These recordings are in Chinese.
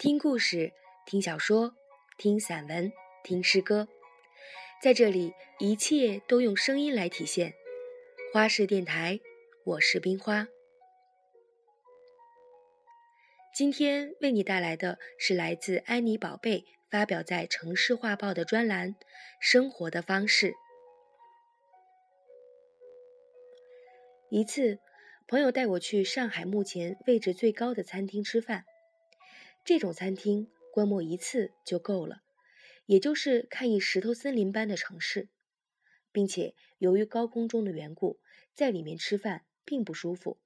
听故事，听小说，听散文，听诗歌，在这里，一切都用声音来体现。花式电台，我是冰花。今天为你带来的是来自安妮宝贝发表在《城市画报》的专栏《生活的方式》。一次，朋友带我去上海目前位置最高的餐厅吃饭。这种餐厅观摩一次就够了，也就是看一石头森林般的城市，并且由于高空中的缘故，在里面吃饭并不舒服。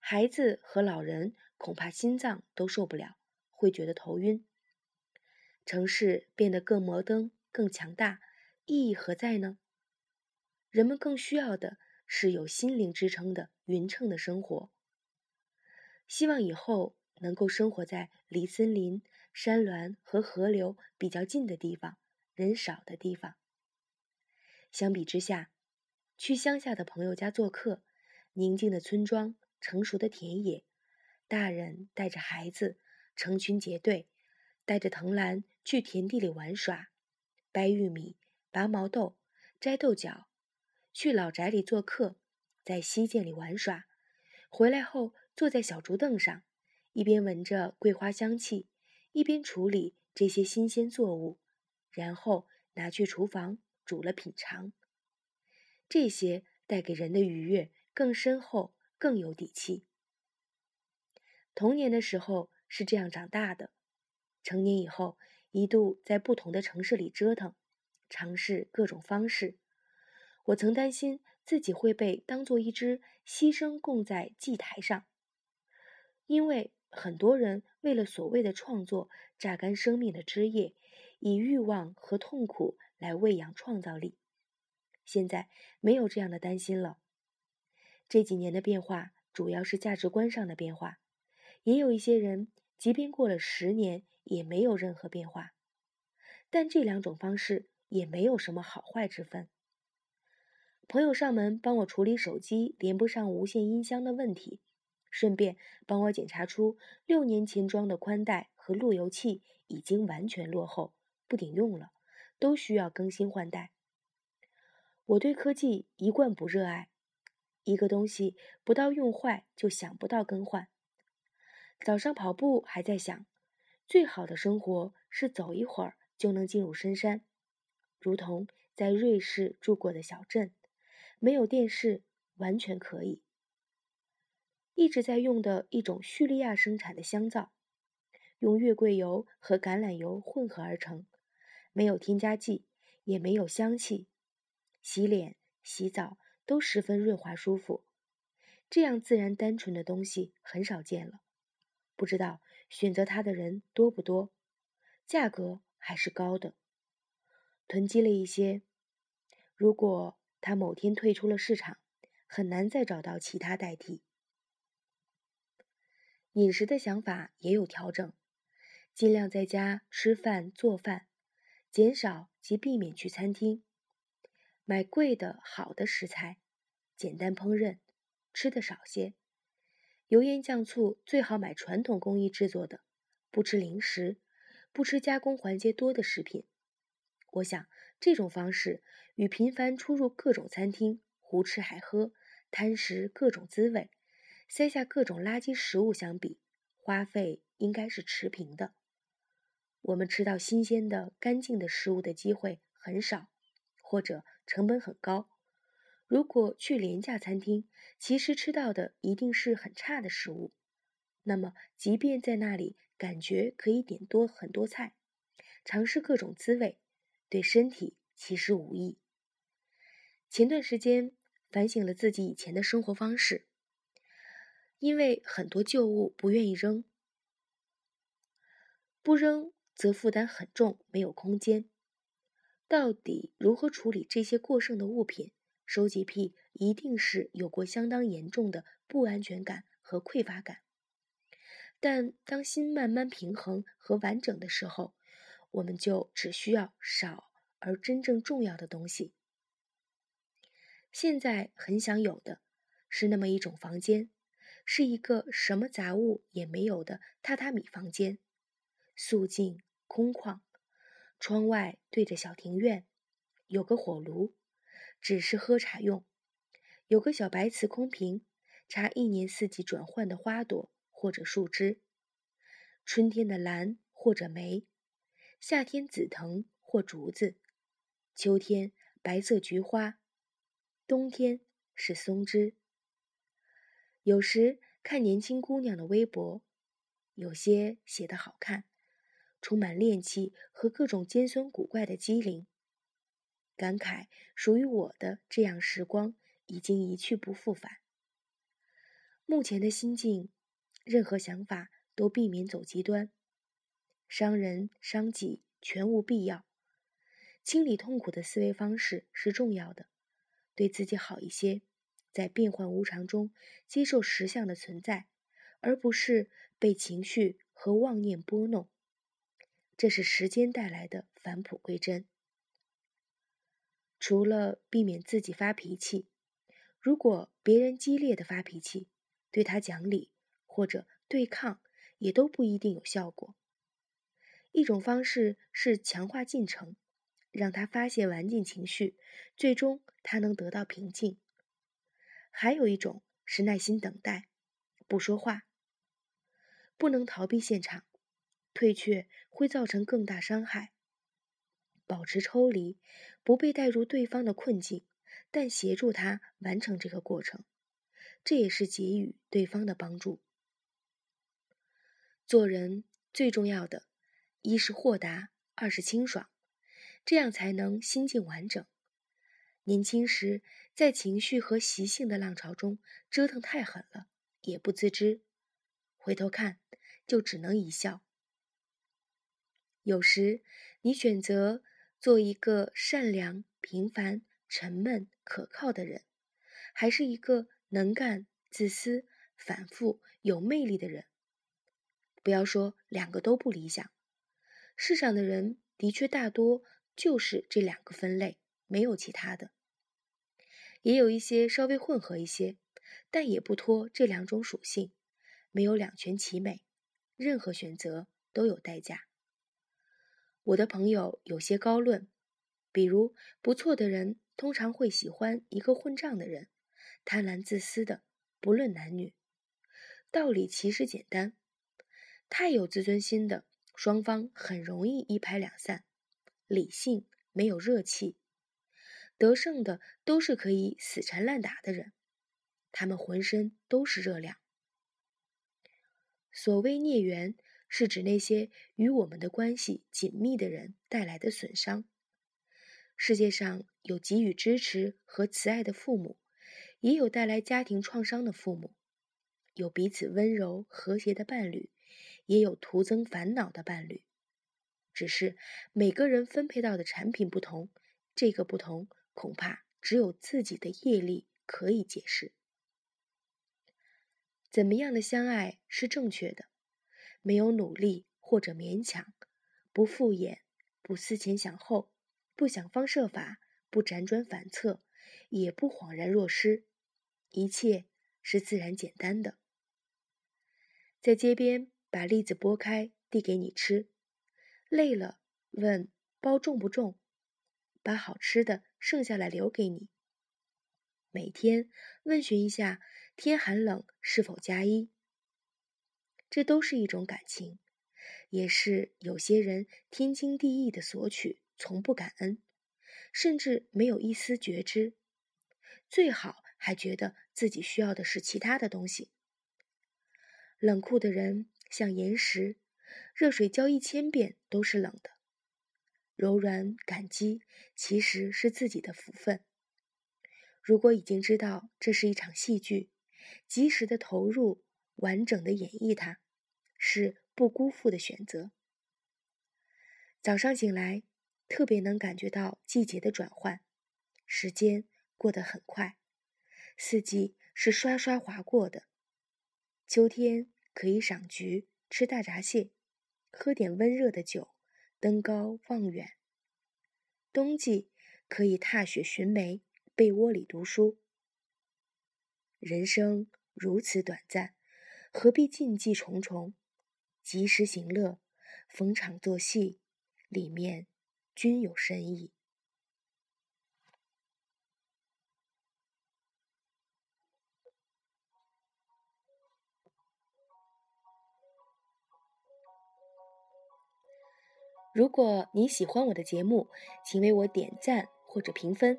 孩子和老人恐怕心脏都受不了，会觉得头晕。城市变得更摩登、更强大，意义何在呢？人们更需要的是有心灵支撑的匀称的生活。希望以后。能够生活在离森林、山峦和河流比较近的地方，人少的地方。相比之下，去乡下的朋友家做客，宁静的村庄、成熟的田野，大人带着孩子成群结队，带着藤篮去田地里玩耍，掰玉米、拔毛豆、摘豆角；去老宅里做客，在溪涧里玩耍，回来后坐在小竹凳上。一边闻着桂花香气，一边处理这些新鲜作物，然后拿去厨房煮了品尝。这些带给人的愉悦更深厚，更有底气。童年的时候是这样长大的，成年以后一度在不同的城市里折腾，尝试各种方式。我曾担心自己会被当做一只牺牲供在祭台上，因为。很多人为了所谓的创作，榨干生命的汁液，以欲望和痛苦来喂养创造力。现在没有这样的担心了。这几年的变化主要是价值观上的变化，也有一些人，即便过了十年也没有任何变化。但这两种方式也没有什么好坏之分。朋友上门帮我处理手机连不上无线音箱的问题。顺便帮我检查出六年前装的宽带和路由器已经完全落后，不顶用了，都需要更新换代。我对科技一贯不热爱，一个东西不到用坏就想不到更换。早上跑步还在想，最好的生活是走一会儿就能进入深山，如同在瑞士住过的小镇，没有电视完全可以。一直在用的一种叙利亚生产的香皂，用月桂油和橄榄油混合而成，没有添加剂，也没有香气，洗脸、洗澡都十分润滑舒服。这样自然单纯的东西很少见了，不知道选择它的人多不多，价格还是高的。囤积了一些，如果它某天退出了市场，很难再找到其他代替。饮食的想法也有调整，尽量在家吃饭做饭，减少及避免去餐厅，买贵的好的食材，简单烹饪，吃的少些，油盐酱醋最好买传统工艺制作的，不吃零食，不吃加工环节多的食品。我想这种方式与频繁出入各种餐厅，胡吃海喝，贪食各种滋味。塞下各种垃圾食物相比，花费应该是持平的。我们吃到新鲜的、干净的食物的机会很少，或者成本很高。如果去廉价餐厅，其实吃到的一定是很差的食物。那么，即便在那里感觉可以点多很多菜，尝试各种滋味，对身体其实无益。前段时间反省了自己以前的生活方式。因为很多旧物不愿意扔，不扔则负担很重，没有空间。到底如何处理这些过剩的物品？收集癖一定是有过相当严重的不安全感和匮乏感。但当心慢慢平衡和完整的时候，我们就只需要少而真正重要的东西。现在很想有的是那么一种房间。是一个什么杂物也没有的榻榻米房间，肃静空旷，窗外对着小庭院，有个火炉，只是喝茶用；有个小白瓷空瓶，插一年四季转换的花朵或者树枝，春天的兰或者梅，夏天紫藤或竹子，秋天白色菊花，冬天是松枝。有时看年轻姑娘的微博，有些写得好看，充满恋气和各种尖酸古怪的机灵，感慨属于我的这样时光已经一去不复返。目前的心境，任何想法都避免走极端，伤人伤己全无必要。清理痛苦的思维方式是重要的，对自己好一些。在变幻无常中接受实相的存在，而不是被情绪和妄念拨弄，这是时间带来的返璞归真。除了避免自己发脾气，如果别人激烈的发脾气，对他讲理或者对抗，也都不一定有效果。一种方式是强化进程，让他发泄完尽情绪，最终他能得到平静。还有一种是耐心等待，不说话，不能逃避现场，退却会造成更大伤害。保持抽离，不被带入对方的困境，但协助他完成这个过程，这也是给予对方的帮助。做人最重要的，一是豁达，二是清爽，这样才能心境完整。年轻时，在情绪和习性的浪潮中折腾太狠了，也不自知。回头看，就只能一笑。有时，你选择做一个善良、平凡、沉闷、可靠的人，还是一个能干、自私、反复、有魅力的人？不要说两个都不理想，世上的人的确大多就是这两个分类。没有其他的，也有一些稍微混合一些，但也不脱这两种属性，没有两全其美，任何选择都有代价。我的朋友有些高论，比如不错的人通常会喜欢一个混账的人，贪婪自私的，不论男女。道理其实简单，太有自尊心的，双方很容易一拍两散，理性没有热气。得胜的都是可以死缠烂打的人，他们浑身都是热量。所谓孽缘，是指那些与我们的关系紧密的人带来的损伤。世界上有给予支持和慈爱的父母，也有带来家庭创伤的父母；有彼此温柔和谐的伴侣，也有徒增烦恼的伴侣。只是每个人分配到的产品不同，这个不同。恐怕只有自己的业力可以解释。怎么样的相爱是正确的？没有努力或者勉强，不敷衍，不思前想后，不想方设法，不辗转反侧，也不恍然若失，一切是自然简单的。在街边把栗子剥开递给你吃，累了问包重不重？把好吃的剩下来留给你。每天问询一下天寒冷是否加衣，这都是一种感情，也是有些人天经地义的索取，从不感恩，甚至没有一丝觉知，最好还觉得自己需要的是其他的东西。冷酷的人像岩石，热水浇一千遍都是冷的。柔软感激其实是自己的福分。如果已经知道这是一场戏剧，及时的投入，完整的演绎它，是不辜负的选择。早上醒来，特别能感觉到季节的转换，时间过得很快，四季是刷刷划过的。秋天可以赏菊，吃大闸蟹，喝点温热的酒。登高望远，冬季可以踏雪寻梅，被窝里读书。人生如此短暂，何必禁忌重重？及时行乐，逢场作戏，里面均有深意。如果你喜欢我的节目，请为我点赞或者评分。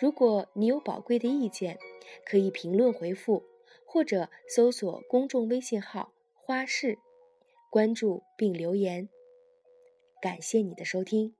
如果你有宝贵的意见，可以评论回复，或者搜索公众微信号“花式”，关注并留言。感谢你的收听。